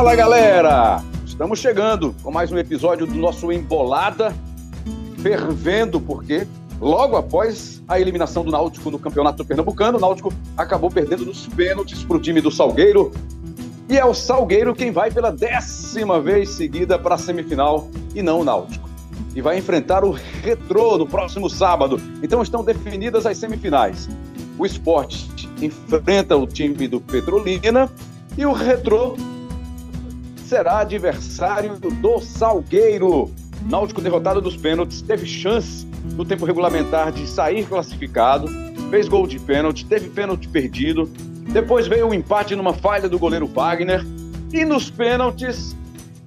Fala galera! Estamos chegando com mais um episódio do nosso Embolada, fervendo, porque logo após a eliminação do Náutico no Campeonato Pernambucano, o Náutico acabou perdendo nos pênaltis para o time do Salgueiro. E é o Salgueiro quem vai pela décima vez seguida para a semifinal e não o Náutico. E vai enfrentar o Retrô no próximo sábado. Então estão definidas as semifinais. O esporte enfrenta o time do Petrolina e o Retrô será adversário do Salgueiro. Náutico derrotado dos pênaltis, teve chance no tempo regulamentar de sair classificado, fez gol de pênalti, teve pênalti perdido, depois veio o um empate numa falha do goleiro Wagner, e nos pênaltis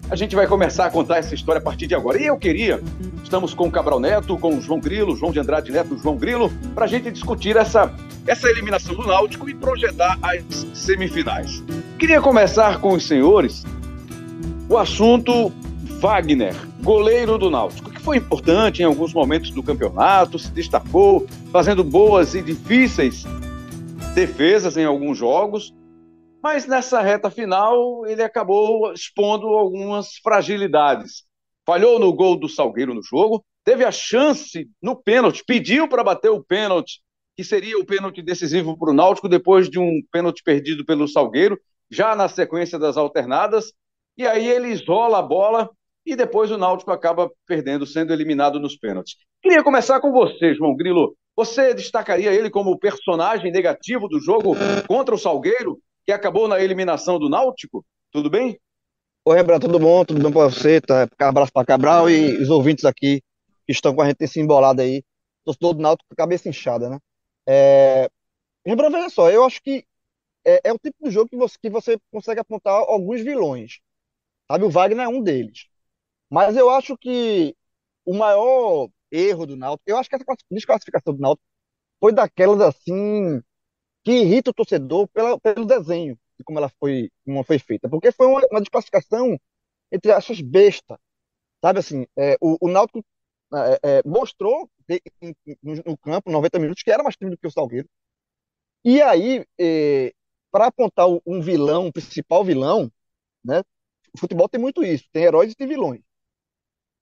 a gente vai começar a contar essa história a partir de agora. E eu queria, estamos com o Cabral Neto, com o João Grilo, João de Andrade Neto, João Grilo, para a gente discutir essa, essa eliminação do Náutico e projetar as semifinais. Queria começar com os senhores o assunto Wagner, goleiro do Náutico, que foi importante em alguns momentos do campeonato, se destacou, fazendo boas e difíceis defesas em alguns jogos, mas nessa reta final ele acabou expondo algumas fragilidades. Falhou no gol do Salgueiro no jogo, teve a chance no pênalti, pediu para bater o pênalti, que seria o pênalti decisivo para o Náutico, depois de um pênalti perdido pelo Salgueiro, já na sequência das alternadas, e aí ele isola a bola e depois o Náutico acaba perdendo, sendo eliminado nos pênaltis. Queria começar com você, João Grilo. Você destacaria ele como personagem negativo do jogo contra o Salgueiro, que acabou na eliminação do Náutico? Tudo bem? Oi, Rebra, tudo bom? Tudo bem para você? Tá? Abraço para Cabral e os ouvintes aqui que estão com a gente nesse embolado aí. Torcedor do Náutico com a cabeça inchada, né? É... Rebra, veja só, eu acho que é, é o tipo de jogo que você, que você consegue apontar alguns vilões. Sabe, o Wagner é um deles. Mas eu acho que o maior erro do Náutico, eu acho que essa desclassificação do Náutico foi daquelas assim que irrita o torcedor pela, pelo desenho de como ela foi, como foi feita, porque foi uma, uma desclassificação entre aspas besta, sabe assim, é, o, o Náutico é, é, mostrou no, no, campo 90 minutos que era mais time do que o Salgueiro. E aí, é, para apontar um vilão, um principal vilão, né, o futebol tem muito isso, tem heróis e tem vilões.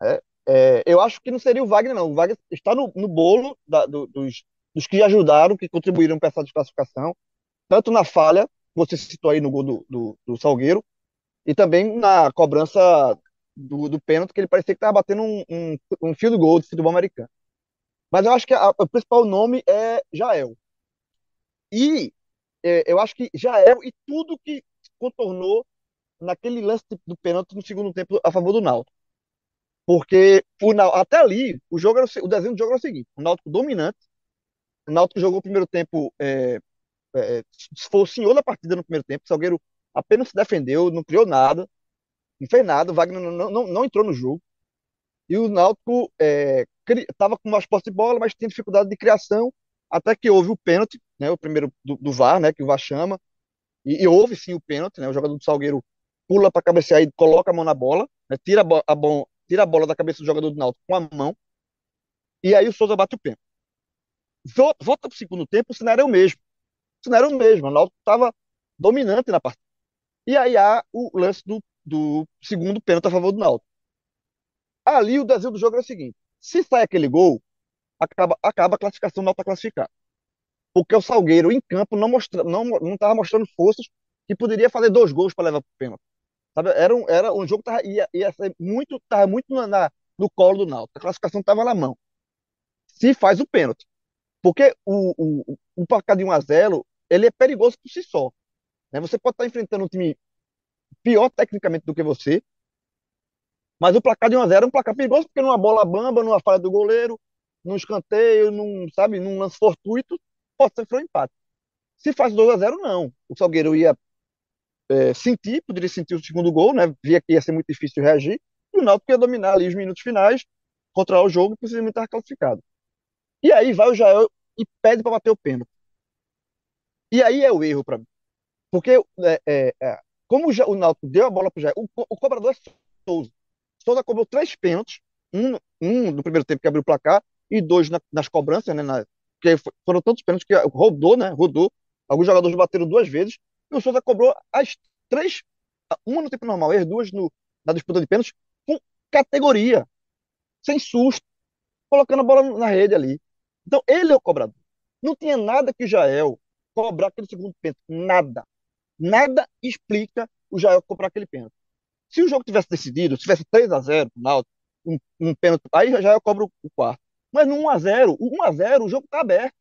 É, é, eu acho que não seria o Wagner, não. O Wagner está no, no bolo da, do, dos, dos que ajudaram, que contribuíram para essa desclassificação, tanto na falha, você citou aí no gol do, do, do Salgueiro, e também na cobrança do, do pênalti, que ele parecia que estava batendo um, um, um fio do gol do futebol americano. Mas eu acho que a, o principal nome é Jael. E é, eu acho que Jael e tudo que contornou naquele lance do pênalti no segundo tempo a favor do Náutico. Porque o, até ali, o, jogo era, o desenho do jogo era o seguinte: o Náutico dominante, o Náutico jogou o primeiro tempo, é, é, foi o senhor da partida no primeiro tempo, o Salgueiro apenas se defendeu, não criou nada, não fez nada, o Wagner não, não, não entrou no jogo. E o Náutico estava é, com mais posse de bola, mas tinha dificuldade de criação, até que houve o pênalti, né, o primeiro do, do VAR, né, que o VAR chama, e, e houve sim o pênalti, né, o jogador do Salgueiro pula para cabecear e coloca a mão na bola, né, tira, a, a bom, tira a bola da cabeça do jogador do Náutico com a mão, e aí o Souza bate o pênalti. Volta para o segundo tempo, o cenário é o mesmo. O cenário é o mesmo, o Náutico estava dominante na partida. E aí há o lance do, do segundo pênalti a favor do Náutico. Ali o desenho do jogo é o seguinte: se sai aquele gol, acaba, acaba a classificação, o Náutico está. Porque o Salgueiro, em campo, não estava não, não mostrando forças que poderia fazer dois gols para levar para o pênalti. Sabe? Era, um, era um jogo que tava, ia, ia ser muito, tava muito na, na, no colo do Náutico. A classificação estava na mão. Se faz o pênalti. Porque o, o, o placar de 1 a 0 ele é perigoso por si só. Né? Você pode estar enfrentando um time pior tecnicamente do que você, mas o placar de 1 a 0 é um placar perigoso porque numa bola bamba, numa falha do goleiro, num escanteio, num, sabe, num lance fortuito, pode ser um empate. Se faz 2 a 0 não. O Salgueiro ia é, sentir, poderia sentir o segundo gol, né? Via que ia ser muito difícil reagir, e o Náutico ia dominar ali os minutos finais, controlar o jogo e possivelmente estar classificado. E aí vai o Jael e pede para bater o pênalti. E aí é o erro para mim. Porque é, é, é, como o, o Náutico deu a bola para o Jael, o cobrador é Souza. Souza cobrou três pênaltis, um, um no primeiro tempo que abriu o placar e dois na, nas cobranças, né? Na, porque foram tantos pênaltis que rodou, né? Rodou. Alguns jogadores bateram duas vezes e o Souza cobrou as três uma no tempo normal e as duas no, na disputa de pênaltis com categoria, sem susto, colocando a bola na rede ali. Então, ele é o cobrador. Não tinha nada que o Jael cobrar aquele segundo pênalti. Nada. Nada explica o Jael cobrar aquele pênalti. Se o jogo tivesse decidido, se tivesse 3 a 0 pro Náutico, um, um pênalti, aí já eu cobro o quarto. Mas no 1 a 0, o 1 a 0, o jogo tá aberto.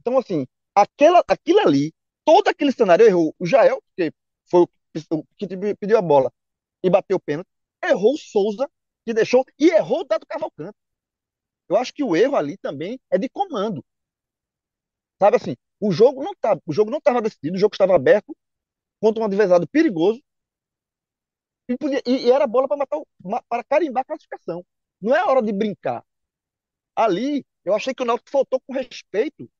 Então assim, aquela aquilo ali, todo aquele cenário errou. O Jael, que foi o que pediu a bola e bateu o pênalti, errou o Souza, que deixou e errou o Dado Cavalcante. Eu acho que o erro ali também é de comando. Sabe assim, o jogo não tá, o jogo não estava decidido, o jogo estava aberto contra um adversário perigoso e, podia, e, e era bola para matar, para carimbar a classificação. Não é hora de brincar. Ali, eu achei que o Náutico faltou com respeito.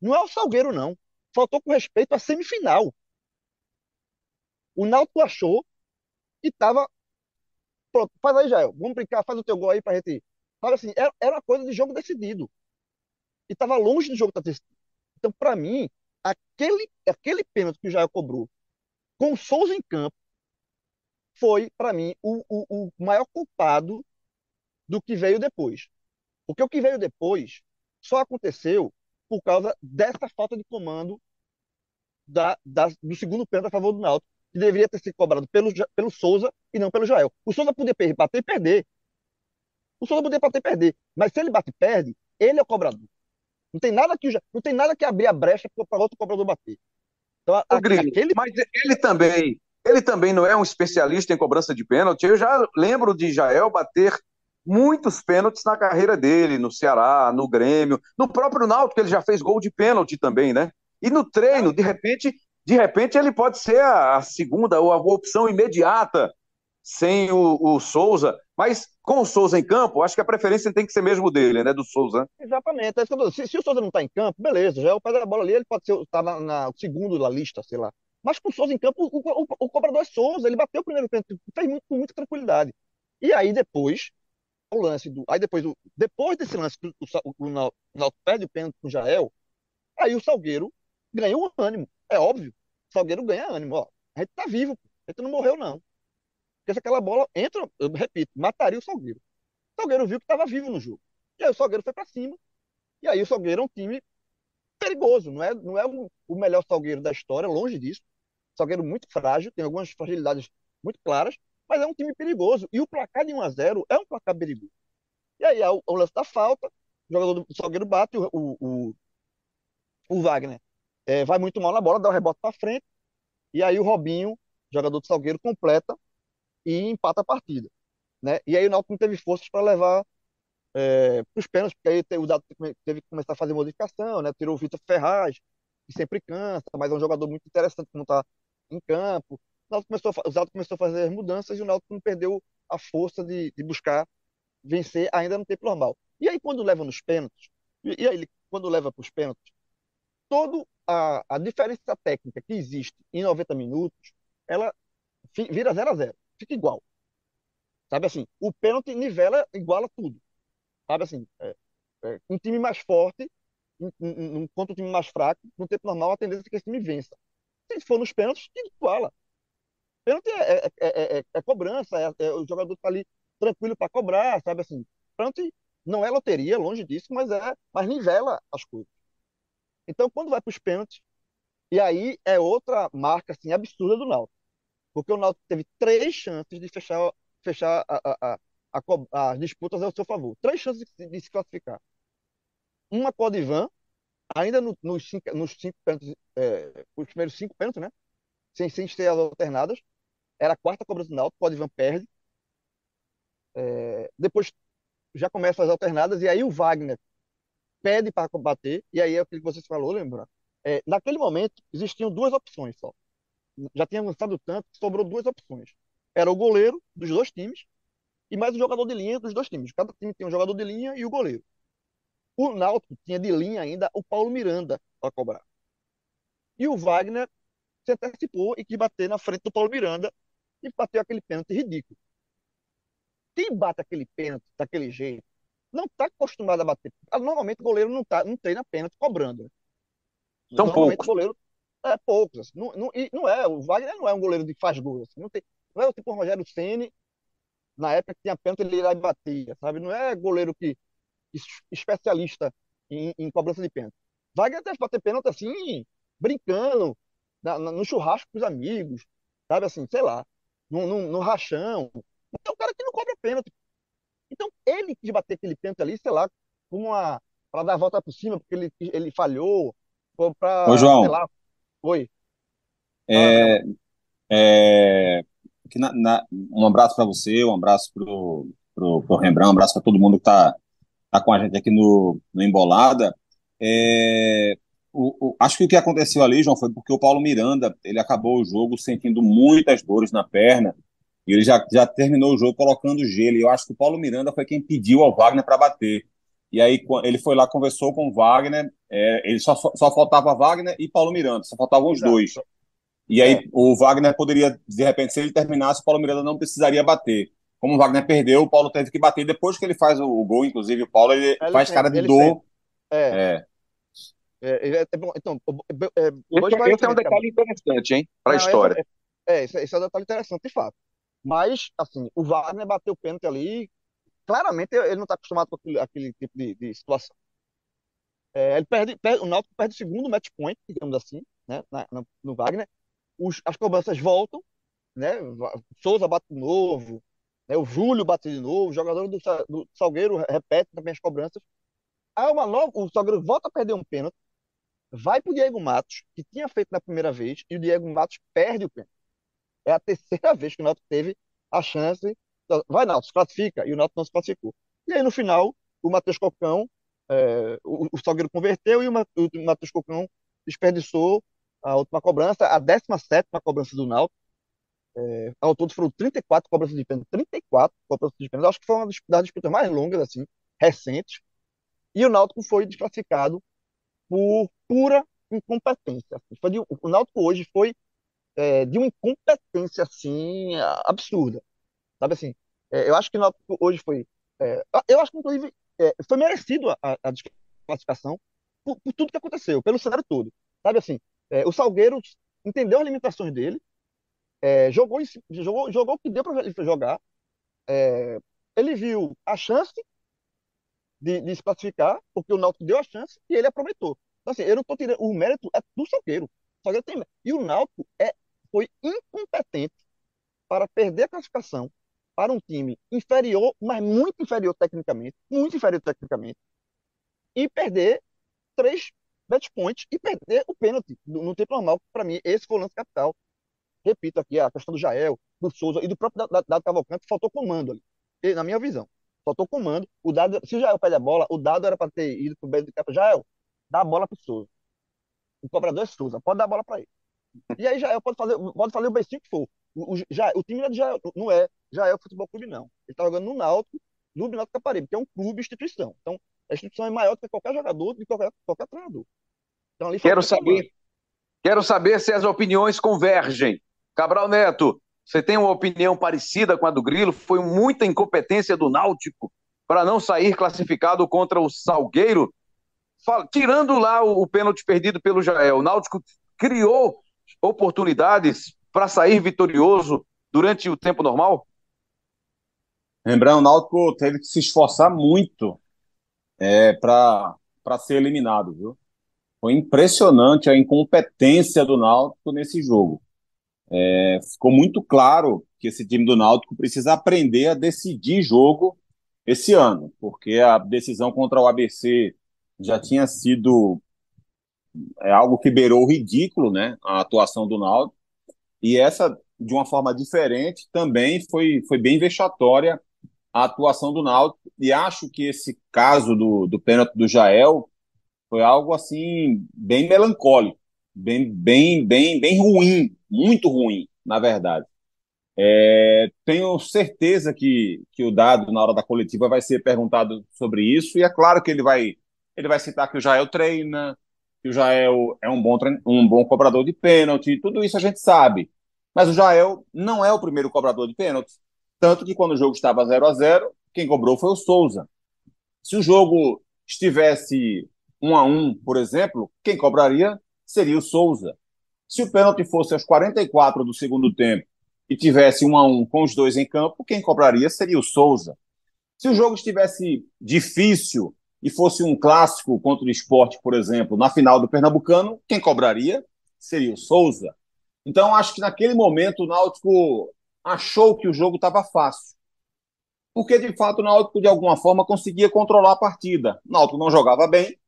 Não é o Salgueiro, não. Faltou com respeito à semifinal. O Náutico achou que estava. Pronto, faz aí, Jael. Vamos brincar, faz o teu gol aí pra gente. Sabe assim, era, era uma coisa de jogo decidido. E estava longe do jogo estar decidido. Então, para mim, aquele, aquele pênalti que o Jael cobrou com o Souza em campo foi, para mim, o, o, o maior culpado do que veio depois. Porque o que veio depois só aconteceu por causa dessa falta de comando da, da, do segundo pênalti a favor do Náutico, que deveria ter sido cobrado pelo, pelo Souza e não pelo Joel. O Souza podia bater e perder. O Souza podia bater e perder. Mas se ele bate e perde, ele é o cobrador. Não tem nada que, não tem nada que abrir a brecha para outro cobrador bater. Então, a, aquele... Mas ele também, ele também não é um especialista em cobrança de pênalti. Eu já lembro de Jael bater muitos pênaltis na carreira dele, no Ceará, no Grêmio, no próprio Náutico, ele já fez gol de pênalti também, né? E no treino, de repente, de repente ele pode ser a segunda ou a opção imediata sem o, o Souza, mas com o Souza em campo, acho que a preferência tem que ser mesmo dele, né? Do Souza. Exatamente. É se, se, o Souza não está em campo, beleza, já é o pé da bola ali, ele pode ser tá na, na segundo da lista, sei lá. Mas com o Souza em campo, o, o, o cobrador é Souza, ele bateu o primeiro pênalti, fez muito, com muita tranquilidade. E aí depois, o lance do. Aí depois, depois desse lance, o, o, o Náutico perde o pênalti com o Jael, aí o Salgueiro ganhou ânimo. É óbvio. Salgueiro ganha ânimo. Ó, a gente tá vivo, a gente não morreu, não. Porque se aquela bola entra, eu repito, mataria o Salgueiro. O Salgueiro viu que estava vivo no jogo. E aí o Salgueiro foi para cima. E aí o Salgueiro é um time perigoso. Não é, não é o, melhor Salgueiro da história, longe disso. Salgueiro muito frágil, tem algumas fragilidades muito claras, mas é um time perigoso. E o placar de 1 a 0 é um placar perigoso. E aí o, o lance da falta, o jogador do Salgueiro bate, o, o, o Wagner é, vai muito mal na bola, dá o rebote para frente, e aí o Robinho, jogador do Salgueiro, completa e empata a partida. Né? E aí o Náutico não teve forças para levar é, para os pênaltis, porque aí o Dado teve que começar a fazer modificação, né? tirou o Vitor Ferraz, que sempre cansa, mas é um jogador muito interessante como está em campo. O, Náutico começou a, o começou a fazer mudanças e o Náutico não perdeu a força de, de buscar vencer ainda no tempo normal. E aí, quando leva nos pênaltis, e, e aí, quando leva para os pênaltis, toda a, a diferença técnica que existe em 90 minutos, ela vira 0 a 0 fica igual. Sabe assim, o pênalti nivela, iguala tudo. Sabe assim, é, é, um time mais forte um, um, contra um time mais fraco, no tempo normal, a tendência é que esse time vença. Se for nos pênaltis, iguala. Pênalti é, é, é, é cobrança, o jogador está ali tranquilo para cobrar, sabe assim. Pênalti não é loteria, longe disso, mas é, mas nivela as coisas. Então, quando vai para os pênaltis, e aí é outra marca assim absurda do Náutico. Porque o Náutico teve três chances de fechar, fechar a, a, a, as disputas ao seu favor. Três chances de, de se classificar. Uma com o Odivan, ainda no, nos, cinco, nos cinco pênaltis, é, os primeiros cinco pênaltis, né? Sem, sem as alternadas. Era a quarta cobrança do Náutico, o Odivan perde. É, depois já começam as alternadas, e aí o Wagner pede para bater, e aí é o que você falou, lembra? É, naquele momento, existiam duas opções só. Já tinha avançado tanto que sobrou duas opções. Era o goleiro dos dois times e mais o jogador de linha dos dois times. Cada time tem um jogador de linha e o goleiro. O Náutico tinha de linha ainda o Paulo Miranda para cobrar. E o Wagner se antecipou e quis bater na frente do Paulo Miranda e bateu aquele pênalti ridículo. Quem bate aquele pênalti daquele jeito não está acostumado a bater. Normalmente o goleiro não, tá, não treina pênalti cobrando. São poucos. Goleiro, É poucos. Assim. Não, não, e não é, o Wagner não é um goleiro de faz gols. Assim. Não, tem, não é o tipo o Rogério Ceni na época que tinha pênalti, ele ia e batia, sabe? Não é goleiro que, que especialista em, em, cobrança de pênalti. Wagner deve bater pênalti assim, brincando, na, na, no churrasco com os amigos, sabe assim, sei lá, no, no, no rachão. Então, o cara que não cobra pênalti. Então, ele quis bater aquele pênalti ali, sei lá, uma. para dar a volta por cima, porque ele, ele falhou, ou pra. Ô, João. Sei lá. Oi. É, é, na, na, um abraço para você, um abraço pro, pro, pro Rembrandt, um abraço para todo mundo que está tá com a gente aqui no, no Embolada. É, o, o, acho que o que aconteceu ali, João, foi porque o Paulo Miranda ele acabou o jogo sentindo muitas dores na perna e ele já, já terminou o jogo colocando gelo. E eu acho que o Paulo Miranda foi quem pediu ao Wagner para bater. E aí ele foi lá, conversou com o Wagner, é, ele só, só faltava Wagner e Paulo Miranda, só faltavam os dois. E aí é. o Wagner poderia, de repente, se ele terminasse, o Paulo Miranda não precisaria bater. Como o Wagner perdeu, o Paulo teve que bater. Depois que ele faz o, o gol, inclusive, o Paulo ele, ele faz tem, cara de dor. É. é. é. então, esse, esse é um detalhe interessante, hein, para a história. É, esse, esse é um detalhe interessante, de fato. Mas, assim, o Wagner bateu o pênalti ali. Claramente ele não está acostumado com aquele, aquele tipo de, de situação. É, ele perde, perde, o Náutico perde o segundo match point, digamos assim, né, na, no Wagner os, as cobranças voltam, né? Souza bate de novo, né? o Júlio bate de novo, o jogador do, do Salgueiro repete também as cobranças. Aí uma nova, o Salgueiro volta a perder um pênalti, vai para o Diego Matos, que tinha feito na primeira vez, e o Diego Matos perde o pênalti. É a terceira vez que o Náutico teve a chance. Vai, Náutico, se classifica, e o Náutico não se classificou. E aí, no final, o Matheus Cocão, é, o, o Salgueiro converteu e o, o Matheus Cocão desperdiçou a última cobrança, a 17 cobrança do Náutico. É, ao todo foram 34 cobranças de pênalti, 34 cobranças de pênalti. Acho que foi uma das disputas mais longas, assim, recentes. E o Náutico foi desclassificado por pura incompetência. Assim. O Náutico hoje foi é, de uma incompetência assim absurda. Sabe assim? É, eu acho que hoje foi. É, eu acho que, inclusive, é, foi merecido a, a desclassificação por, por, tudo que aconteceu, pelo cenário todo. Sabe assim? É, o Salgueiro entendeu as limitações dele, é, jogou, jogou, jogou o que deu para ele jogar. Ele viu a chance de, de, se classificar, porque o Náutico deu a chance e ele aproveitou. Então, assim, eu não estou tirando. O mérito é do Salgueiro. O Salgueiro tem E o Náutico é, foi incompetente para perder a classificação para um time inferior, mas muito inferior tecnicamente, muito inferior tecnicamente, e perder três match point e perder o pênalti no tempo normal. Para mim, esse foi o lance capital. Repito aqui, a questão do Jael, do Souza e do próprio Dado Cavalcante, faltou comando ali, e, na minha visão. Faltou comando. O dado, se o Jael pede a bola, o dado era para ter ido pro meio do campo. Jael, dá a bola pro Souza. O cobrador é Souza, pode dar a bola para ele. E aí Jael pode fazer, pode fazer o beicinho que for. O, o, já, o time Jael não é Jael Futebol Clube, não. Ele tá jogando no Náutico, no Náutico Caparibe, que é um clube instituição. Então, a instituição é maior do que qualquer jogador, de qualquer, qualquer treinador. Então, quero saber, quero saber se as opiniões convergem. Cabral Neto, você tem uma opinião parecida com a do Grilo? Foi muita incompetência do Náutico para não sair classificado contra o Salgueiro, tirando lá o, o pênalti perdido pelo Jael. O Náutico criou oportunidades para sair vitorioso durante o tempo normal? Lembrando, o Náutico teve que se esforçar muito é, para ser eliminado, viu? Foi impressionante a incompetência do Náutico nesse jogo. É, ficou muito claro que esse time do Náutico precisa aprender a decidir jogo esse ano, porque a decisão contra o ABC já tinha sido é algo que beirou o ridículo, né? A atuação do Náutico. E essa, de uma forma diferente, também foi, foi bem vexatória a atuação do Náutico. E acho que esse caso do, do pênalti do Jael foi algo assim bem melancólico, bem, bem, bem, bem ruim, muito ruim, na verdade. É, tenho certeza que, que o Dado, na hora da coletiva, vai ser perguntado sobre isso, e é claro que ele vai, ele vai citar que o Jael treina, que o Jael é um bom, um bom cobrador de pênalti, tudo isso a gente sabe. Mas o Jael não é o primeiro cobrador de pênalti. Tanto que quando o jogo estava 0 a 0 quem cobrou foi o Souza. Se o jogo estivesse um a um, por exemplo, quem cobraria seria o Souza. Se o pênalti fosse aos 44 do segundo tempo e tivesse um a um com os dois em campo, quem cobraria seria o Souza. Se o jogo estivesse difícil e fosse um clássico contra o esporte, por exemplo, na final do Pernambucano, quem cobraria seria o Souza. Então, acho que naquele momento o Náutico achou que o jogo estava fácil. Porque, de fato, o Náutico, de alguma forma, conseguia controlar a partida. O Náutico não jogava bem,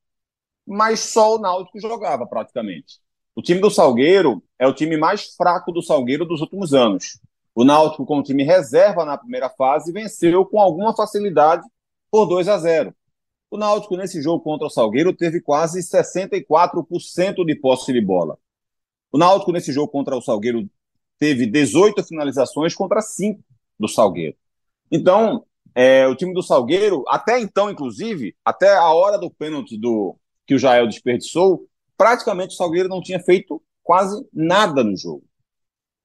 mas só o Náutico jogava praticamente. O time do Salgueiro é o time mais fraco do Salgueiro dos últimos anos. O Náutico, com o time reserva na primeira fase, venceu com alguma facilidade por 2 a 0. O Náutico, nesse jogo contra o Salgueiro, teve quase 64% de posse de bola. O Náutico, nesse jogo contra o Salgueiro, teve 18 finalizações contra 5 do Salgueiro. Então, é, o time do Salgueiro, até então, inclusive, até a hora do pênalti do, que o Jael desperdiçou, praticamente o Salgueiro não tinha feito quase nada no jogo.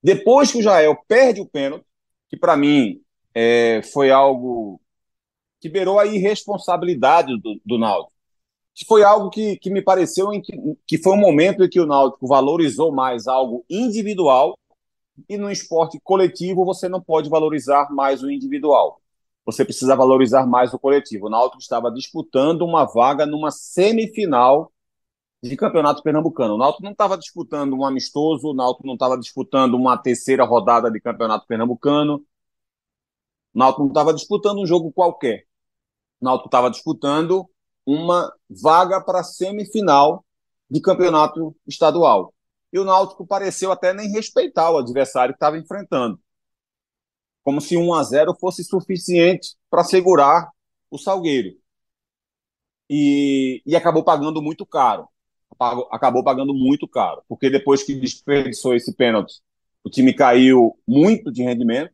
Depois que o Jael perde o pênalti, que para mim é, foi algo que beirou a irresponsabilidade do, do Náutico. Foi algo que, que me pareceu em que, que foi um momento em que o Náutico valorizou mais algo individual e no esporte coletivo você não pode valorizar mais o individual. Você precisa valorizar mais o coletivo. O Náutico estava disputando uma vaga numa semifinal de campeonato pernambucano. O Náutico não estava disputando um amistoso, o Náutico não estava disputando uma terceira rodada de campeonato pernambucano. O Náutico não estava disputando um jogo qualquer. O Náutico estava disputando uma vaga para semifinal de campeonato estadual. E o Náutico pareceu até nem respeitar o adversário que estava enfrentando. Como se 1 a 0 fosse suficiente para segurar o Salgueiro. E, e acabou pagando muito caro acabou pagando muito caro, porque depois que desperdiçou esse pênalti, o time caiu muito de rendimento.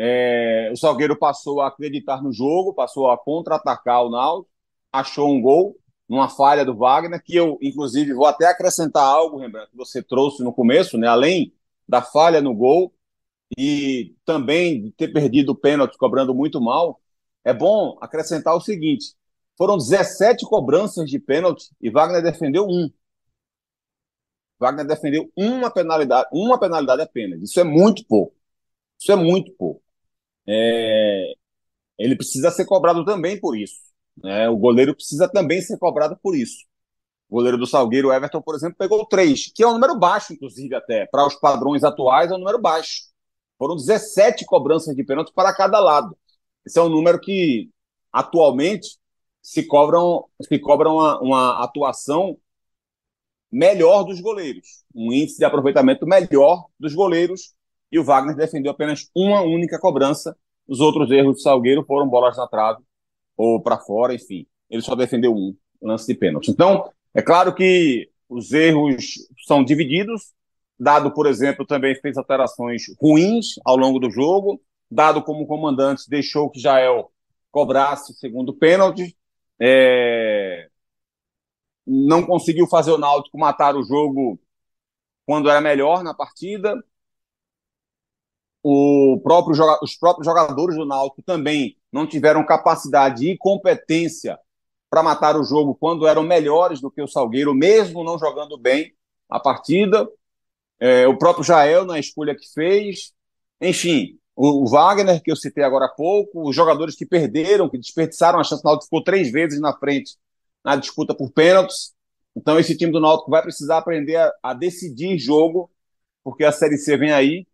É, o Salgueiro passou a acreditar no jogo, passou a contra-atacar o Náutico, achou um gol numa falha do Wagner, que eu, inclusive, vou até acrescentar algo, Rembrandt, que você trouxe no começo, né? além da falha no gol e também de ter perdido o pênalti cobrando muito mal, é bom acrescentar o seguinte: foram 17 cobranças de pênalti e Wagner defendeu um. Wagner defendeu uma penalidade, uma penalidade apenas. Isso é muito pouco. Isso é muito pouco. É... Ele precisa ser cobrado também por isso. Né? O goleiro precisa também ser cobrado por isso. O goleiro do Salgueiro, Everton, por exemplo, pegou três, que é um número baixo, inclusive, até. Para os padrões atuais, é um número baixo. Foram 17 cobranças de pênalti para cada lado. Esse é um número que, atualmente, se cobram, se cobram uma, uma atuação melhor dos goleiros, um índice de aproveitamento melhor dos goleiros, e o Wagner defendeu apenas uma única cobrança. Os outros erros do Salgueiro foram bolas na trave ou para fora, enfim. Ele só defendeu um lance de pênalti. Então, é claro que os erros são divididos. Dado, por exemplo, também fez alterações ruins ao longo do jogo. Dado como comandante deixou que Jael cobrasse o segundo pênalti é, não conseguiu fazer o Náutico matar o jogo quando era melhor na partida. O próprio, os próprios jogadores do Náutico também não tiveram capacidade e competência para matar o jogo quando eram melhores do que o Salgueiro, mesmo não jogando bem a partida. É, o próprio Jael na escolha que fez. Enfim, o, Wagner, que eu citei agora há pouco, os jogadores que perderam, que desperdiçaram a chance, o Náutico ficou três vezes na frente na disputa por pênaltis. Então, esse time do Náutico vai precisar aprender a, a decidir jogo, porque a Série C vem aí,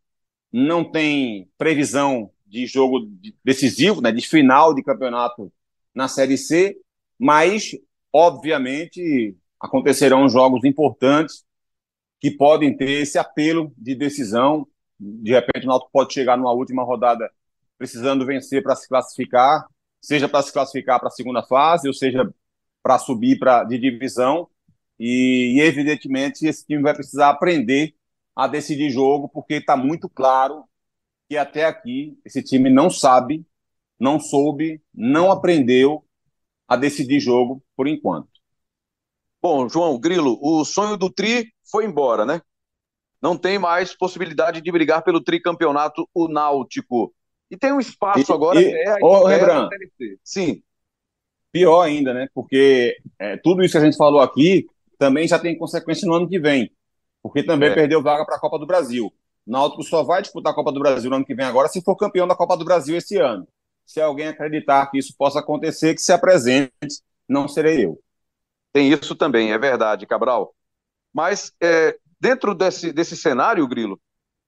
não tem previsão de jogo decisivo, né, de final de campeonato na Série C, mas, obviamente, acontecerão jogos importantes que podem ter esse apelo de decisão de repente o Náutico pode chegar numa última rodada precisando vencer para se classificar, seja para se classificar para a segunda fase, ou seja para subir para de divisão. E, e, evidentemente esse time vai precisar aprender a decidir jogo, porque está muito claro que até aqui esse time não sabe, não soube, não aprendeu a decidir jogo por enquanto. Bom, João Grilo, o sonho do Tri foi embora, né? não tem mais possibilidade de brigar pelo tricampeonato o Náutico. E tem um espaço e, agora e, ô, Rembrandt, Sim. Pior ainda, né? Porque é, tudo isso que a gente falou aqui também já tem consequência no ano que vem. Porque também É. perdeu vaga para a Copa do Brasil. O Náutico só vai disputar a Copa do Brasil no ano que vem agora se for campeão da Copa do Brasil esse ano. Se alguém acreditar que isso possa acontecer, que se apresente, não serei eu. Tem isso também, é verdade, Cabral. Mas é, dentro desse, desse cenário, Grilo,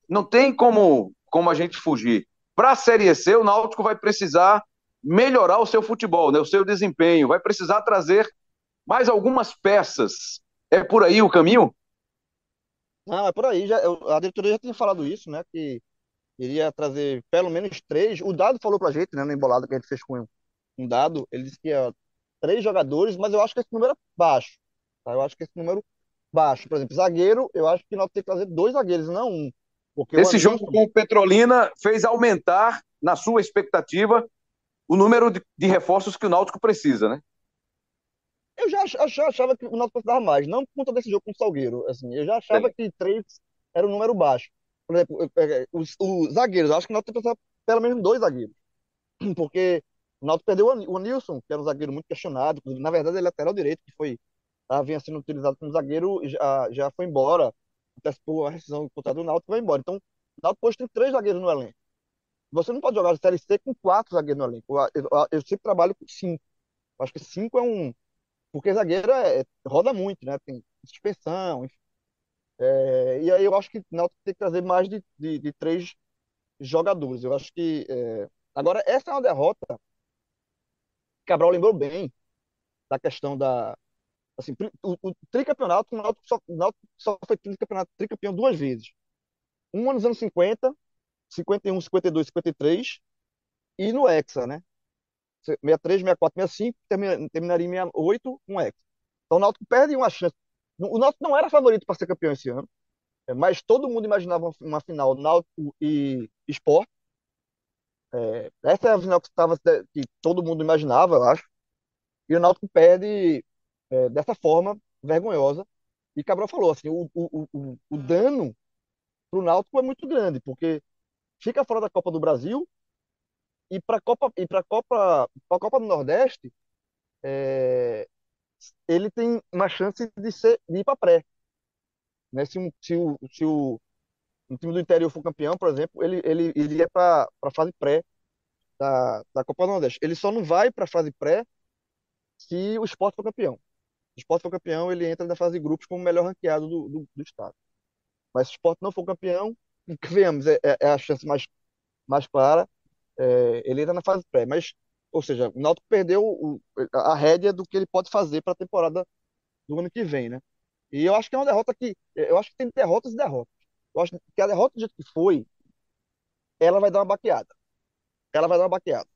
não tem como, como a gente fugir. Para a Série C, o Náutico vai precisar melhorar o seu futebol, né, o seu desempenho, vai precisar trazer mais algumas peças. É por aí o caminho? Não, é por aí. Já, eu- a diretoria já tinha falado isso, né? Que iria trazer pelo menos três. O Dado falou pra gente, né? No embolado que a gente fez com um Dado, ele disse que ia três jogadores, mas eu acho que esse número é baixo. tá? Eu acho que esse número baixo. Por exemplo, zagueiro, eu acho que nós temos que trazer dois zagueiros, não um. Porque o Esse jogo Anderson- com o Petrolina fez aumentar, na sua expectativa, o número de, de reforços que o Náutico precisa, né? Eu já ach- ach- achava que o Náutico precisava mais, não por conta desse jogo com o Salgueiro. Assim, eu já achava Sim. que três era um número baixo. Por exemplo, eu- é, os, os zagueiros, eu acho que o Náutico precisava pelo menos dois zagueiros. Porque o Náutico perdeu o Nilson, que era um zagueiro muito questionado. Na verdade, ele é lateral direito, que foi, tá, vinha sendo utilizado como zagueiro, e já, já foi embora. Antecipou a rescisão do contrato do Náutico e vai embora. Então, o Náutico hoje tem três zagueiros no elenco. Você não pode jogar a Série C com quatro zagueiros no elenco. Eu, eu- eu sempre trabalho com cinco. Eu acho que cinco é um. Porque zagueiro é, é- roda muito, né? Tem suspensão, enfim. É, e aí eu acho que o Náutico tem que trazer mais de, de, de três jogadores. Eu acho que. é, Agora, essa é uma derrota. Cabral lembrou bem da questão da. Assim, o, o tricampeonato, o Náutico só, o Náutico só foi tricampeonato, tricampeão duas vezes. Uma nos anos 50, 51, 52, 53, e no Hexa, né? 63, 64, 65, termina- terminaria em 68 com um Hexa. Então o Náutico perde uma chance. O Náutico não era favorito para ser campeão esse ano, é, mas todo mundo imaginava uma final Náutico e Sport. É, essa é a final que, tava, que todo mundo imaginava, eu acho. E o Náutico perde é, dessa forma vergonhosa. E Cabral falou assim, o, o, o, o dano para o Náutico é muito grande, porque fica fora da Copa do Brasil e para a Copa e para Copa pra Copa do Nordeste é, ele tem uma chance de ser de ir para pré né? Se, se, o, se o time do interior for campeão por exemplo ele ele ele ia para para fase pré da, da Copa do Nordeste. Ele só não vai para a fase pré se o Sport for campeão. Se o Sport for campeão ele entra na fase de grupos como o melhor ranqueado do, do, do estado. Mas se o Sport não for campeão que venhamos é, é é a chance mais mais clara é, ele entra na fase pré, mas, ou seja, o Náutico perdeu o- a rédea do que ele pode fazer para a temporada do ano que vem, né? E eu acho que é uma derrota que, eu acho que tem derrotas e derrotas. Eu acho que a derrota do jeito que foi, ela vai dar uma baqueada. Ela vai dar uma baqueada.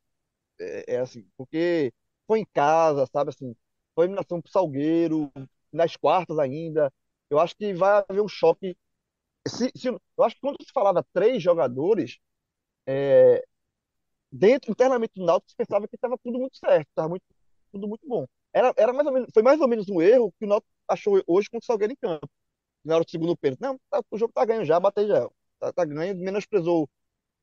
É, é assim, porque foi em casa, sabe assim, foi eliminação pro Salgueiro, nas quartas ainda. Eu acho que vai haver um choque. Se, se- eu acho que quando se falava três jogadores, dentro, internamente do Náutico, pensava que estava tudo muito certo, estava muito, tudo muito bom. Era, era mais ou menos, foi mais ou menos um erro que o Náutico achou hoje contra o Salgueiro em campo. Na hora do segundo pênalti. Não, tá- o jogo tá ganho já, batei já. Tá, tá ganho, menosprezou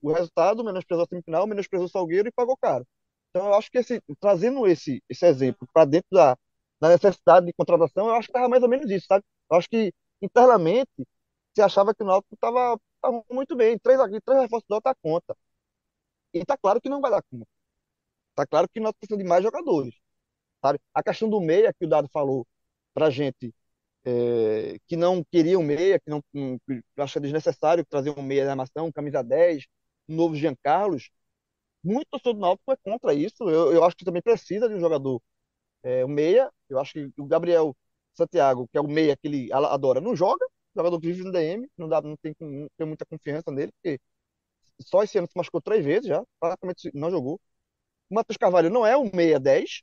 o resultado, menosprezou a semifinal, menosprezou o Salgueiro e pagou caro. Então eu acho que esse, trazendo esse, esse exemplo para dentro da, da necessidade de contratação, eu acho que estava mais ou menos isso, sabe? Eu acho que internamente se achava que o Náutico estava muito bem. Três aqui, três reforços do Náutico conta. E tá claro que não vai dar conta. Tá claro que nós precisamos de mais jogadores, sabe? A questão do meia que o Dado falou pra gente, é, que não queria um meia, que não que acha desnecessário trazer um meia de armação, camisa 10, um novo Jean Carlos. Muito torcedor do Náutico é contra isso. Eu, eu acho que também precisa de um jogador, é, um meia. Eu acho que o Gabriel Santiago, que é o meia que ele adora, não joga. Jogador que vive no DM, não dá, não tem, não tem muita confiança nele, porque só esse ano se machucou três vezes já, praticamente não jogou. O Matheus Carvalho não é um meia 10,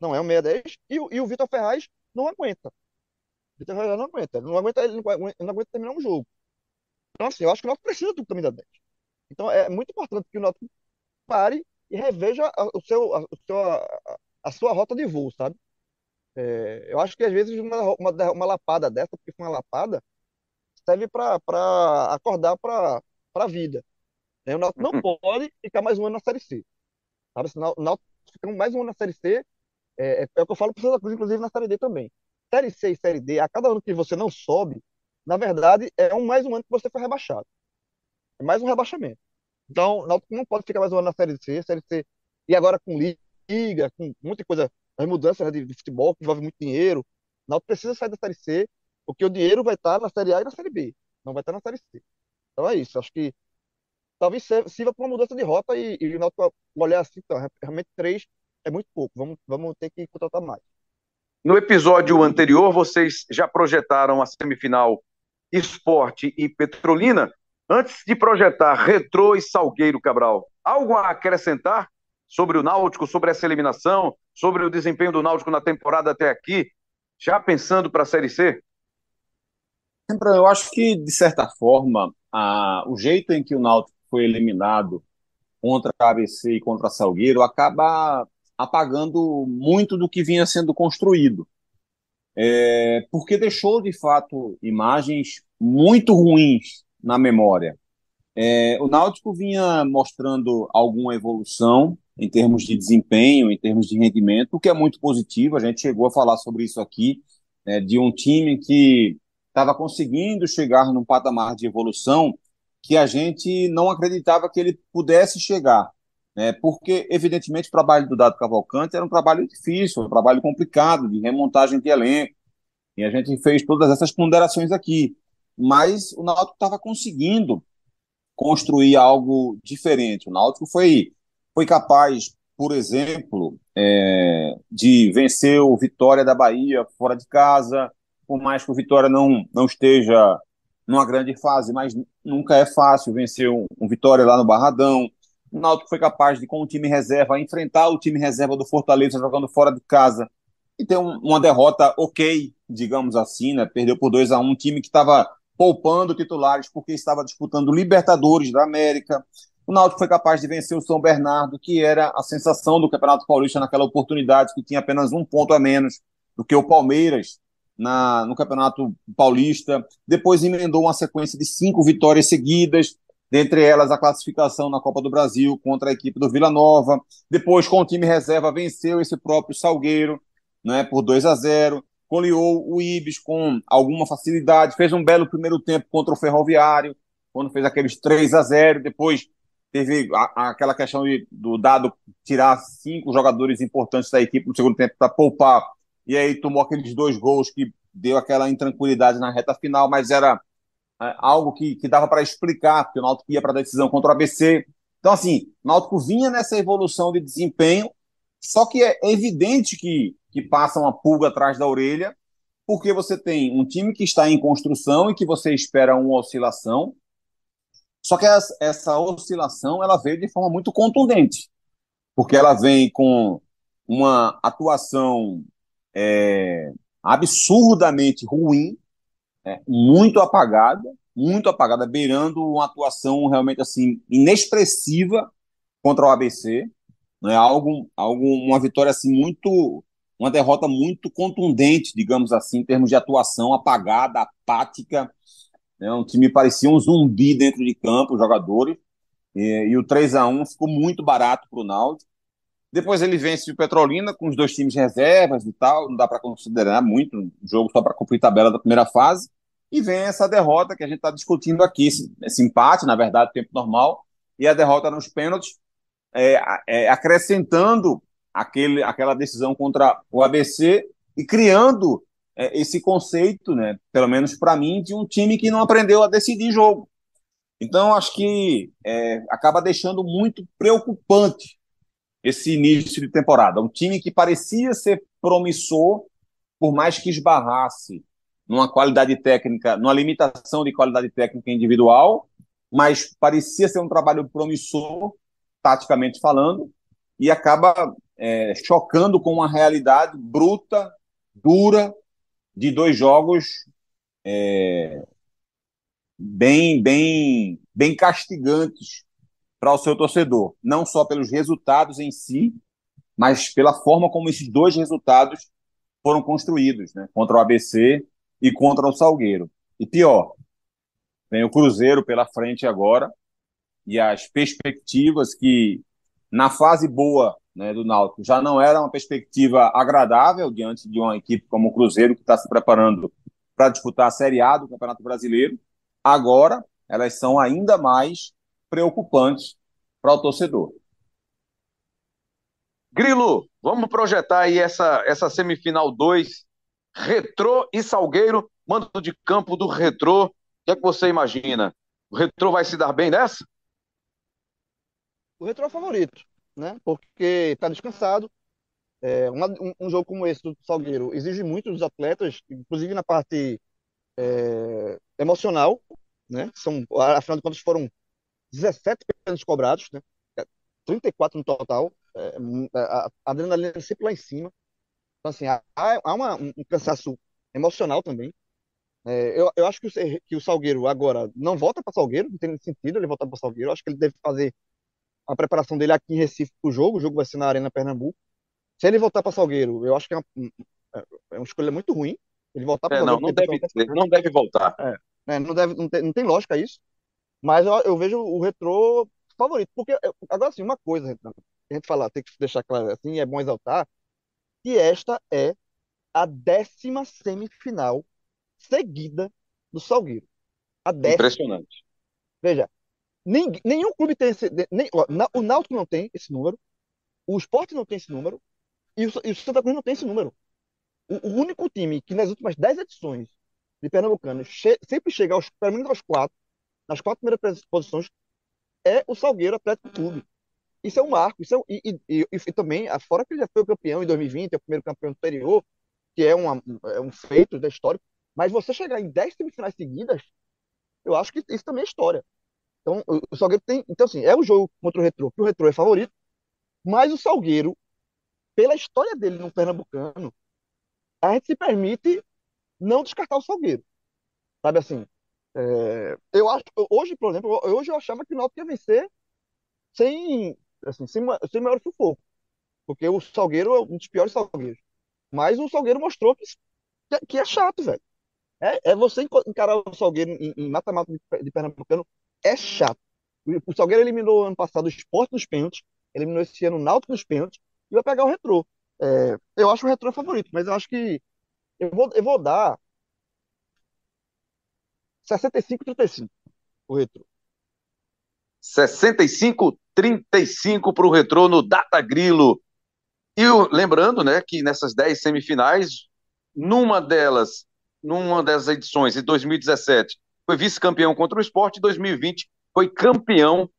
não é um meia 10, e, e o Vitor Ferraz não aguenta. O Vitor Ferraz não aguenta, ele não aguenta, ele não aguenta, ele não aguenta terminar um jogo. Então, assim, eu acho que o Náutico precisa do camisa 10. Então, é muito importante que o Náutico pare e reveja a, o seu, a, o seu, a, a sua rota de voo, sabe? É, eu acho que às vezes uma, uma, uma lapada dessa, porque foi uma lapada, serve para acordar para a vida. Né? O Náutico não pode ficar mais um ano na Série C. Sabe? Se o Náutico ficar mais um ano na Série C, é, é, é o que eu falo para o Santa Cruz, inclusive na Série D também. Série C e Série D, a cada ano que você não sobe, na verdade, é um mais um ano que você foi rebaixado. É mais um rebaixamento. Então, o Náutico não pode ficar mais um ano na Série C, Série C, e agora com liga, com muita coisa, as mudanças né, de, de, futebol, que envolve muito dinheiro. O Náutico precisa sair da Série C, porque o dinheiro vai estar na Série A e na Série B, não vai estar na Série C. Então é isso, acho que talvez sirva para uma mudança de rota e, e o Náutico olhar assim, então, realmente três é muito pouco, vamos, vamos ter que contratar mais. No episódio anterior, vocês já projetaram a semifinal Esporte e Petrolina. Antes de projetar Retrô e Salgueiro Cabral, algo a acrescentar sobre o Náutico, sobre essa eliminação, sobre o desempenho do Náutico na temporada até aqui, já pensando para a Série C? Eu acho que, de certa forma, a, o jeito em que o Náutico foi eliminado contra a ABC e contra a Salgueiro acaba apagando muito do que vinha sendo construído. É, porque deixou, de fato, imagens muito ruins na memória. É, o Náutico vinha mostrando alguma evolução em termos de desempenho, em termos de rendimento, o que é muito positivo. A gente chegou a falar sobre isso aqui, né, de um time que estava conseguindo chegar num patamar de evolução que a gente não acreditava que ele pudesse chegar. Né, porque, evidentemente, o trabalho do Dado Cavalcante era um trabalho difícil, um trabalho complicado de remontagem de elenco. E a gente fez todas essas ponderações aqui mas o Náutico estava conseguindo construir algo diferente. O Náutico foi, foi capaz, por exemplo, é, de vencer o Vitória da Bahia fora de casa, por mais que o Vitória não, não esteja numa grande fase, mas nunca é fácil vencer um, um Vitória lá no Barradão. O Náutico foi capaz de, com o time reserva, enfrentar o time reserva do Fortaleza jogando fora de casa e ter um, uma derrota ok, digamos assim, né? Perdeu por 2 a 1 um, time que estava poupando titulares porque estava disputando Libertadores da América. O Náutico foi capaz de vencer o São Bernardo, que era a sensação do Campeonato Paulista naquela oportunidade, que tinha apenas um ponto a menos do que o Palmeiras na, no Campeonato Paulista. Depois emendou uma sequência de cinco vitórias seguidas, dentre elas a classificação na Copa do Brasil contra a equipe do Vila Nova. Depois, com o time reserva, venceu esse próprio Salgueiro né, por 2 a 0 goleou o Ibis com alguma facilidade, fez um belo primeiro tempo contra o Ferroviário, quando fez aqueles 3 a 0 depois teve a, aquela questão de, do dado tirar cinco jogadores importantes da equipe no segundo tempo para poupar, e aí tomou aqueles dois gols que deu aquela intranquilidade na reta final, mas era é, algo que, que dava para explicar, porque o Náutico ia para a decisão contra o ABC. Então, assim, o Náutico vinha nessa evolução de desempenho, só que é evidente que que passa uma pulga atrás da orelha, porque você tem um time que está em construção e que você espera uma oscilação. Só que essa, essa oscilação ela veio de forma muito contundente, porque ela vem com uma atuação é, absurdamente ruim, é, muito apagada, muito apagada, beirando uma atuação realmente assim inexpressiva contra o ABC, né? Algo, algo, uma vitória assim muito uma derrota muito contundente, digamos assim, em termos de atuação, apagada, apática. Né? Um time parecia um zumbi dentro de campo, os jogadores. E, e o 3 a 1 ficou muito barato para o Náutico. Depois ele vence o Petrolina com os dois times reservas e tal, não dá para considerar muito um jogo só para cumprir tabela da primeira fase. E vem essa derrota que a gente está discutindo aqui, esse, esse, empate, na verdade, tempo normal, e a derrota nos pênaltis, é, é, acrescentando aquele, aquela decisão contra o ABC e criando é, esse conceito, né, pelo menos para mim, de um time que não aprendeu a decidir jogo. Então, acho que é, acaba deixando muito preocupante esse início de temporada. Um time que parecia ser promissor, por mais que esbarrasse numa qualidade técnica, numa limitação de qualidade técnica individual, mas parecia ser um trabalho promissor, taticamente falando, e acaba é, chocando com uma realidade bruta, dura, de dois jogos é, bem, bem, bem castigantes para o seu torcedor, não só pelos resultados em si, mas pela forma como esses dois resultados foram construídos, né? contra o ABC e contra o Salgueiro. E pior, vem o Cruzeiro pela frente agora e as perspectivas que na fase boa né, do Náutico já não era uma perspectiva agradável diante de uma equipe como o Cruzeiro, que está se preparando para disputar a Série A do Campeonato Brasileiro. Agora, elas são ainda mais preocupantes para o torcedor. Grilo, vamos projetar aí essa, essa semifinal 2, Retrô e Salgueiro, mando de campo do Retrô. O que é que você imagina? O Retrô vai se dar bem nessa? O Retrô é favorito, né? Porque está descansado. É, um, um, jogo como esse do Salgueiro exige muito dos atletas, inclusive na parte é, emocional, né? São, afinal de contas, foram 17 pênaltis cobrados, né? 34 no total. É, a, adrenalina é sempre lá em cima. Então, assim, há, há uma, um cansaço emocional também. É, eu, eu acho que o, que o Salgueiro agora não volta para Salgueiro, não tem sentido ele voltar para Salgueiro. Eu acho que ele deve fazer a preparação dele aqui em Recife para o jogo. O jogo vai ser na Arena Pernambuco. Se ele voltar para Salgueiro, eu acho que é uma, é uma escolha muito ruim. Ele voltar para é, Não, não deve, não deve voltar. É, né, não, deve, não, tem, não tem lógica isso. Mas eu, eu vejo o retrô favorito. Porque, agora sim, uma coisa, a gente falar, tem que deixar claro assim, é bom exaltar, que esta é a décima semifinal seguida do Salgueiro. A décima. Impressionante. Veja, nenhum clube tem esse. Nem, ó, o Náutico não tem esse número, o Sport não tem esse número, e o, e o Santa Cruz não tem esse número. O, o, único time que nas últimas dez edições de Pernambucano che sempre chega aos, pelo menos aos quatro, nas quatro primeiras posições, é o Salgueiro Atlético Clube. Isso é um marco. Isso é, e, e, e, e, também, fora que ele já foi o campeão em 2020, é o primeiro campeão anterior, que é, uma, é um feito da história. Mas você chegar em 10 semifinais seguidas, eu acho que isso também é história. Então, o, o Salgueiro tem. Então, assim, é o jogo contra o Retro, que o Retro é favorito, mas o Salgueiro, pela história dele no Pernambucano, a gente se permite não descartar o Salgueiro. Sabe assim? É, eu acho. Hoje, por exemplo, hoje eu achava que o Náutico ia vencer sem assim, sem, sem maior sufoco. Porque o Salgueiro é um dos piores Salgueiros. Mas o Salgueiro mostrou que, que é chato, velho. É, é você encarar o Salgueiro em mata-mata de Pernambucano é chato. O Salgueiro eliminou ano passado o Sport nos pênaltis, eliminou esse ano o Náutico nos pênaltis e vai pegar o Retrô. É, eu acho o Retrô favorito, mas eu acho que eu vou, eu vou dar 65-35 o Retrô. 65 35 para o Retrô no Data Grilo. E lembrando, né, que nessas 10 semifinais, numa delas, numa das edições, em 2017, foi vice-campeão contra o Esporte, em 2020 foi campeão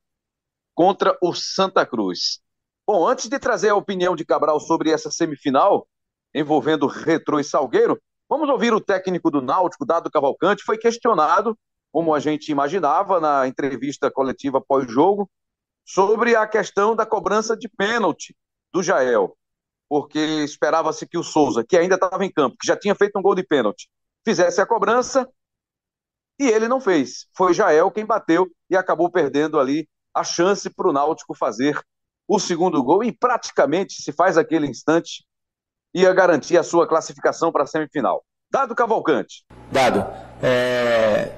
contra o Santa Cruz. Bom, antes de trazer a opinião de Cabral sobre essa semifinal, envolvendo Retrô e Salgueiro, vamos ouvir o técnico do Náutico, Dado Cavalcante, foi questionado, como a gente imaginava, na entrevista coletiva pós-jogo, sobre a questão da cobrança de pênalti do Jael, porque esperava-se que o Souza, que ainda estava em campo, que já tinha feito um gol de pênalti, fizesse a cobrança e ele não fez. Foi Jael quem bateu e acabou perdendo ali a chance para o Náutico fazer o segundo gol e praticamente, se faz aquele instante, ia garantir a sua classificação para a semifinal. Dado Cavalcante. Dado. É...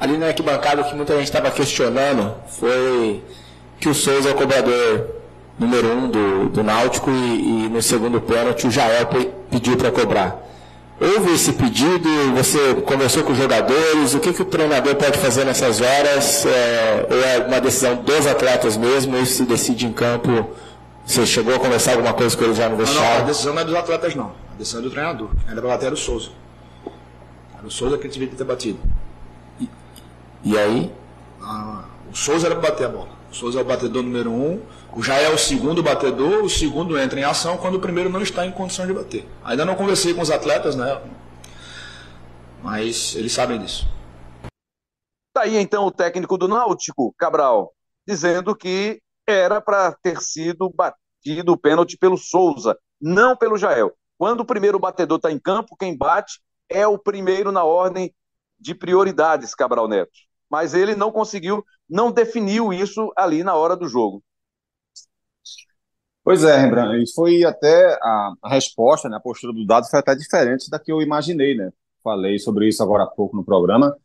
Ali na arquibancada, o que muita gente estava questionando foi que o Souza é o cobrador número um do, do Náutico e, e no segundo pênalti o Jael pediu para cobrar. Houve esse pedido, você conversou com os jogadores, o que, que o treinador pode fazer nessas horas? É, ou é uma decisão dos atletas mesmo, isso se decide em campo? Você chegou a conversar alguma coisa com ele já no vestiário? Não, não, a decisão não é dos atletas não, a decisão é do treinador, ainda para bater era o Souza. Era o Souza que devia ter batido. E, e aí? Ah, o Souza era para bater a bola. O Souza é o batedor número um, o já é o segundo batedor, o segundo entra em ação quando o primeiro não está em condição de bater. Ainda não conversei com os atletas, né? Mas eles sabem disso. Tá aí então o técnico do Náutico, Cabral, dizendo que era para ter sido batido o pênalti pelo Souza, não pelo Jael. Quando o primeiro batedor está em campo, quem bate é o primeiro na ordem de prioridades, Cabral Neto. Mas ele não conseguiu não definiu isso ali na hora do jogo. Pois é, Rembrandt, e foi até a, a, resposta, né, a postura do dado foi até diferente da que eu imaginei, né? Falei sobre isso agora há pouco no programa.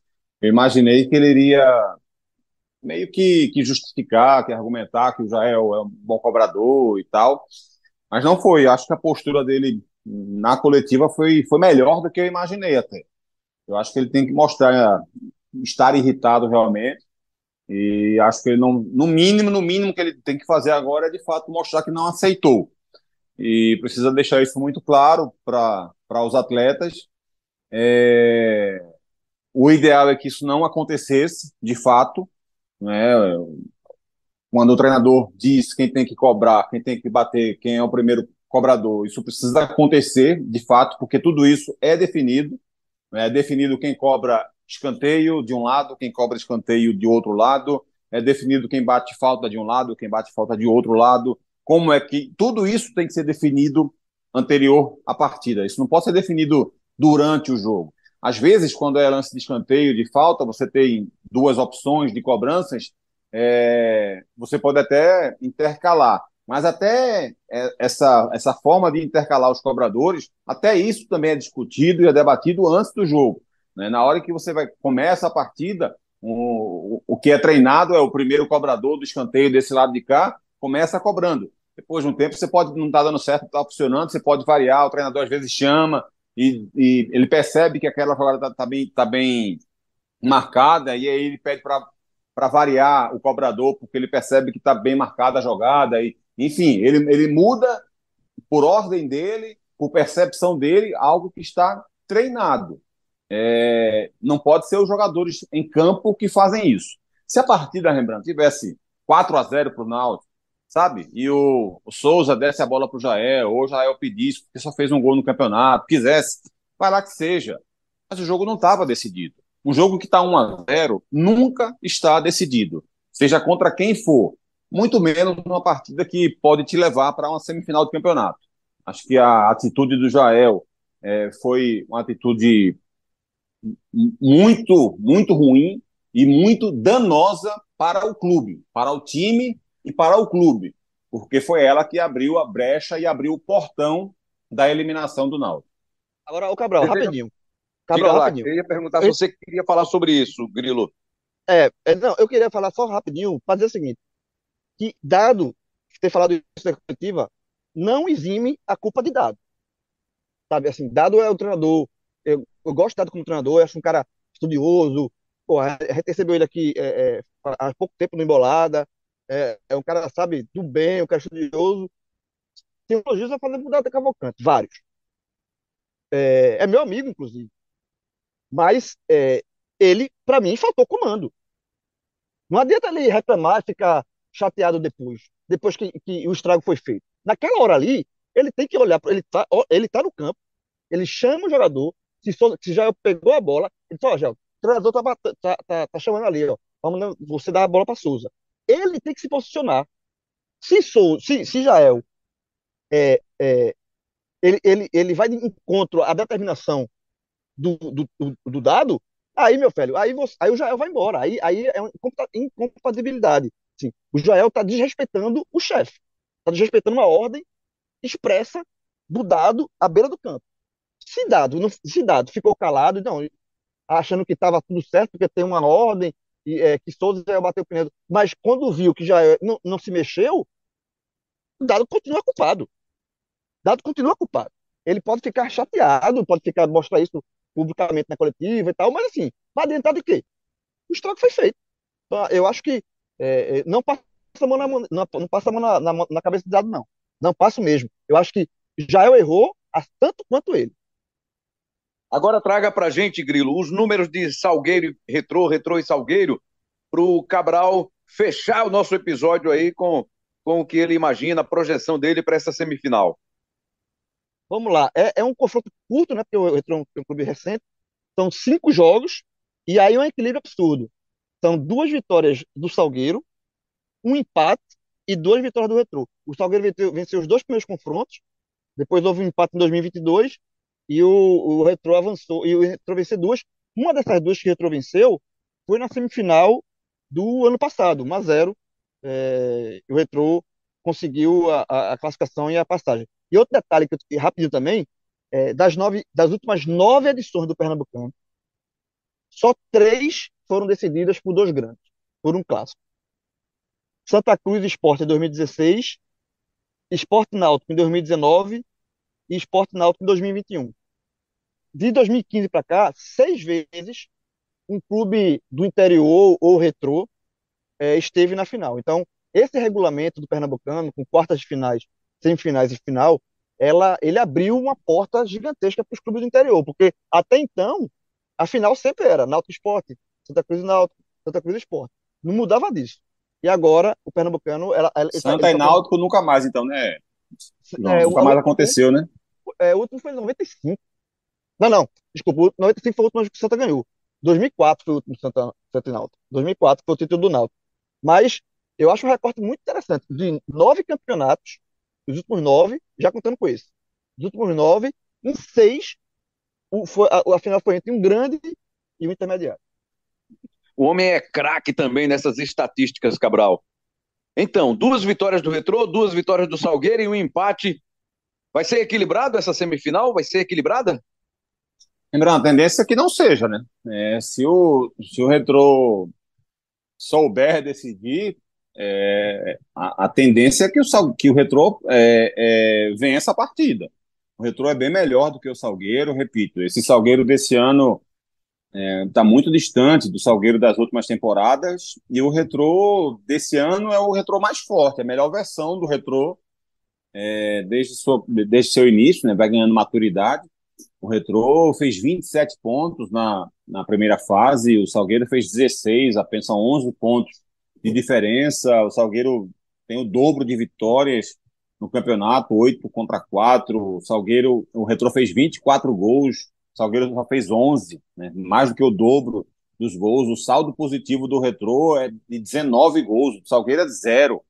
Eu imaginei que ele iria meio que, que justificar, que argumentar que o Jael é um bom cobrador e tal, mas não foi. Acho que a postura dele na coletiva foi, foi melhor do que eu imaginei até. Eu acho que ele tem que mostrar estar irritado realmente. E acho que ele não, no mínimo, no mínimo que ele tem que fazer agora é de fato mostrar que não aceitou. E precisa deixar isso muito claro para os atletas. É, o ideal é que isso não acontecesse, de fato. Né? Quando o treinador diz quem tem que cobrar, quem tem que bater, quem é o primeiro cobrador, isso precisa acontecer, de fato, porque tudo isso é definido. É definido quem cobra escanteio de um lado, quem cobra escanteio de outro lado, é definido quem bate falta de um lado, quem bate falta de outro lado. Como é que tudo isso tem que ser definido anterior à partida? Isso não pode ser definido durante o jogo. Às vezes, quando é lance de escanteio, de falta, você tem duas opções de cobranças, é, você pode até intercalar. Mas até é, essa, essa forma de intercalar os cobradores, até isso também é discutido e é debatido antes do jogo. Né? Na hora que você vai começa a partida, o, o que é treinado é o primeiro cobrador do escanteio desse lado de cá, começa cobrando. Depois de um tempo, você pode não estar tá dando certo, não está funcionando, você pode variar, o treinador às vezes chama e, e ele percebe que aquela jogada está tá bem, tá bem marcada e aí ele pede para variar o cobrador, porque ele percebe que está bem marcada a jogada. E, enfim, ele, ele muda por ordem dele, por percepção dele, algo que está treinado. É, não pode ser os jogadores em campo que fazem isso. Se a partida, Rembrandt, tivesse 4 a 0 para o Náutico, sabe? E o, o, Souza desse a bola para o Jael, ou o Jael pedisse, porque só fez um gol no campeonato, quisesse, vai lá que seja. Mas o jogo não estava decidido. Um jogo que está 1 a 0 nunca está decidido, seja contra quem for. Muito menos numa partida que pode te levar para uma semifinal de campeonato. Acho que a atitude do Jael é, foi uma atitude muito, muito ruim e muito danosa para o clube, para o time e para o clube, porque foi ela que abriu a brecha e abriu o portão da eliminação do Náutico. Agora, o Cabral, rapidinho. Cabral. Eu ia perguntar se você queria falar sobre isso, Grilo. É, é, não, eu queria falar só rapidinho, para dizer o seguinte, que dado, ter falado isso na coletiva, não exime a culpa de dado. Sabe, assim, dado é o treinador, eu, eu gosto dado como treinador, eu acho um cara estudioso. Pô, a gente recebeu ele aqui é, é, há pouco tempo no Embolada. É, é um cara, sabe, do bem, um cara estudioso. Tem elogios a fazer mudar de Cavalcante, vários. É, é, meu amigo, inclusive. Mas é, ele, para mim, faltou comando. Não adianta ele reclamar e ficar chateado depois, depois que, que, o estrago foi feito. Naquela hora ali, ele tem que olhar, ele tá, ele tá no campo, ele chama o jogador, se, se já pegou a bola, ele fala, já, o treinador tá, tá, tá, tá, chamando ali, ó, vamos, você dá a bola para Souza. Ele tem que se posicionar. Se, Sou, se, se Jael é, é, ele, ele, ele vai de encontro à determinação do, do, do, do dado, aí, meu filho, aí, você, aí o Jael vai embora. Aí, aí é uma incompatibilidade. Assim, o Jael está desrespeitando o chefe. Está desrespeitando uma ordem expressa do dado à beira do campo. Se dado, não, se dado ficou calado, não, achando que estava tudo certo, porque tem uma ordem, e, é, que Souza ia bater o pneu. Mas quando viu que já não, não se mexeu, o dado continua culpado. O dado continua culpado. Ele pode ficar chateado, pode ficar mostrar isso publicamente na coletiva e tal, mas assim, vai adiantar de quê? O estrago foi feito. Então, eu acho que é, é não passa a mão, na, não, não passa mão na, na, na cabeça do dado, não. Não passo mesmo. Eu acho que Jael errou tanto quanto ele. Agora traga para gente, Grilo, os números de Salgueiro, Retrô, Retrô e Salgueiro, para o Cabral fechar o nosso episódio aí com, com o que ele imagina, a projeção dele para essa semifinal. Vamos lá, é, é, um confronto curto, né? Porque o Retrô é um clube recente. São cinco jogos e aí é um equilíbrio absurdo. São duas vitórias do Salgueiro, um empate e duas vitórias do Retrô. O Salgueiro venceu, os dois primeiros confrontos, depois houve um empate em 2022 e o, o Retro avançou, e o Retro venceu duas. Uma dessas duas que o Retro venceu foi na semifinal do ano passado, 1 a 0 é, o Retro conseguiu a, a, classificação e a passagem. E outro detalhe que eu, rapidinho também, é, das, nove, das últimas nove edições do Pernambucano, só três foram decididas por dois grandes, por um clássico. Santa Cruz Esporte em 2016, Esporte Náutico em 2019 e Esporte Náutico em 2021. de 2015 para cá, seis vezes um clube do interior ou retrô é, esteve na final. Então, esse regulamento do Pernambucano, com quartas de finais, semifinais e final, ela, ele abriu uma porta gigantesca para os clubes do interior, porque até então, a final sempre era Náutico Esporte, Santa Cruz e Náutico, Santa Cruz e Esporte. Não mudava disso. E agora, o Pernambucano... Ela, ela, Santa ele, e Náutico nunca mais, então, né? Não, é, nunca mais aconteceu, né? É, o último foi em 95. Não, não. Desculpa, 95 foi o último que o Santa ganhou. 2004 foi o último Santa, Santa Náutico. 2004 foi o título do Náutico. Mas eu acho um recorte muito interessante. De nove campeonatos, os últimos nove, já contando com esse. Os últimos nove, em seis, o, foi, a, a final foi entre um grande e um intermediário. O homem é craque também nessas estatísticas, Cabral. Então, duas vitórias do Retrô, duas vitórias do Salgueiro e um empate. Vai ser equilibrado essa semifinal? Vai ser equilibrada? Lembrando, a tendência é que não seja, né? É, se, o, se o Retrô souber decidir, é, a, a, tendência é que o, que o Retrô é, é, venha essa partida. O Retrô é bem melhor do que o Salgueiro, repito. Esse Salgueiro desse ano está é, muito distante do Salgueiro das últimas temporadas e o Retrô desse ano é o Retrô mais forte, a melhor versão do Retrô é, desde, sua, desde seu início, né, vai ganhando maturidade. O Retrô fez 27 pontos na, na primeira fase, o Salgueiro fez 16, apenas 11 pontos de diferença. O Salgueiro tem o dobro de vitórias no campeonato, 8 contra 4. O Salgueiro, o Retrô fez 24 gols, o Salgueiro só fez 11, né? mais do que o dobro dos gols. O saldo positivo do Retrô é de 19 gols, o Salgueiro é zero.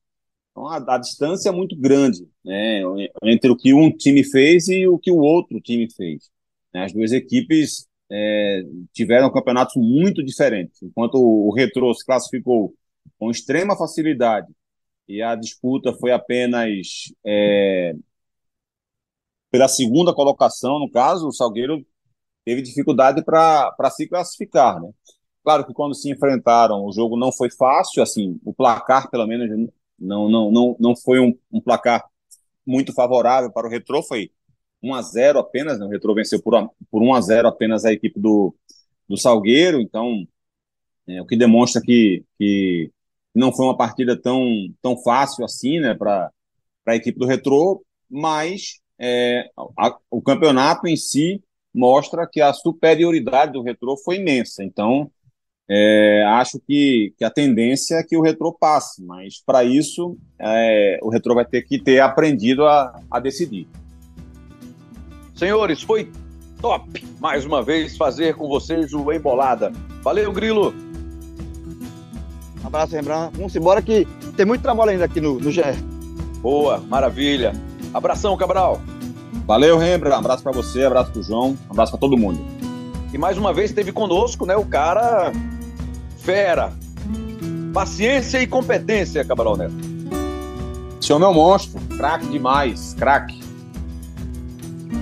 Então a, a, distância é muito grande né? entre o que um time fez e o que o outro time fez. Né? As duas equipes é, tiveram campeonatos muito diferentes. Enquanto o Retrô se classificou com extrema facilidade e a disputa foi apenas é, pela segunda colocação, no caso, o Salgueiro teve dificuldade para se classificar, né? Claro que quando se enfrentaram, o jogo não foi fácil, assim, o placar, pelo menos, não, não, não, não foi um, um placar muito favorável para o Retrô, foi 1 a 0 apenas, né? o Retrô venceu por, por 1 a 0 apenas a equipe do, do Salgueiro, então, é, o que demonstra que, que não foi uma partida tão, tão fácil assim, né, para a equipe do Retrô, mas é, a, o campeonato em si mostra que a superioridade do Retrô foi imensa. Então, é, acho que, que a tendência é que o Retrô passe, mas para isso é, o Retrô vai ter que ter aprendido a, a decidir. Senhores, foi top mais uma vez fazer com vocês o Embolada. Valeu, Grilo! Um abraço, Rembrandt. Vamos embora que tem muito trabalho ainda aqui no, no GE. Boa, maravilha. Abração, Cabral. Valeu, Rembrandt. Um abraço para você, um abraço pro João, um abraço para todo mundo. E mais uma vez esteve conosco, né, o cara fera. Paciência e competência, Cabral Neto. Esse homem é um monstro, craque demais, craque.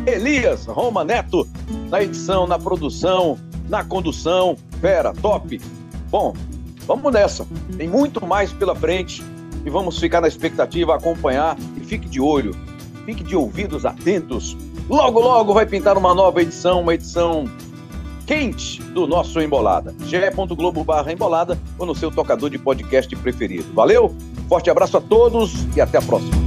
Elias Roma Neto, na edição, na produção, na condução, fera, top. Bom, Vamos nessa. Tem muito mais pela frente e vamos ficar na expectativa, acompanhar e fique de olho, fique de ouvidos atentos. Logo, logo vai pintar uma nova edição, uma edição quente do nosso Embolada. ge.globo barra embolada ou no seu tocador de podcast preferido. Valeu, forte abraço a todos e até a próxima.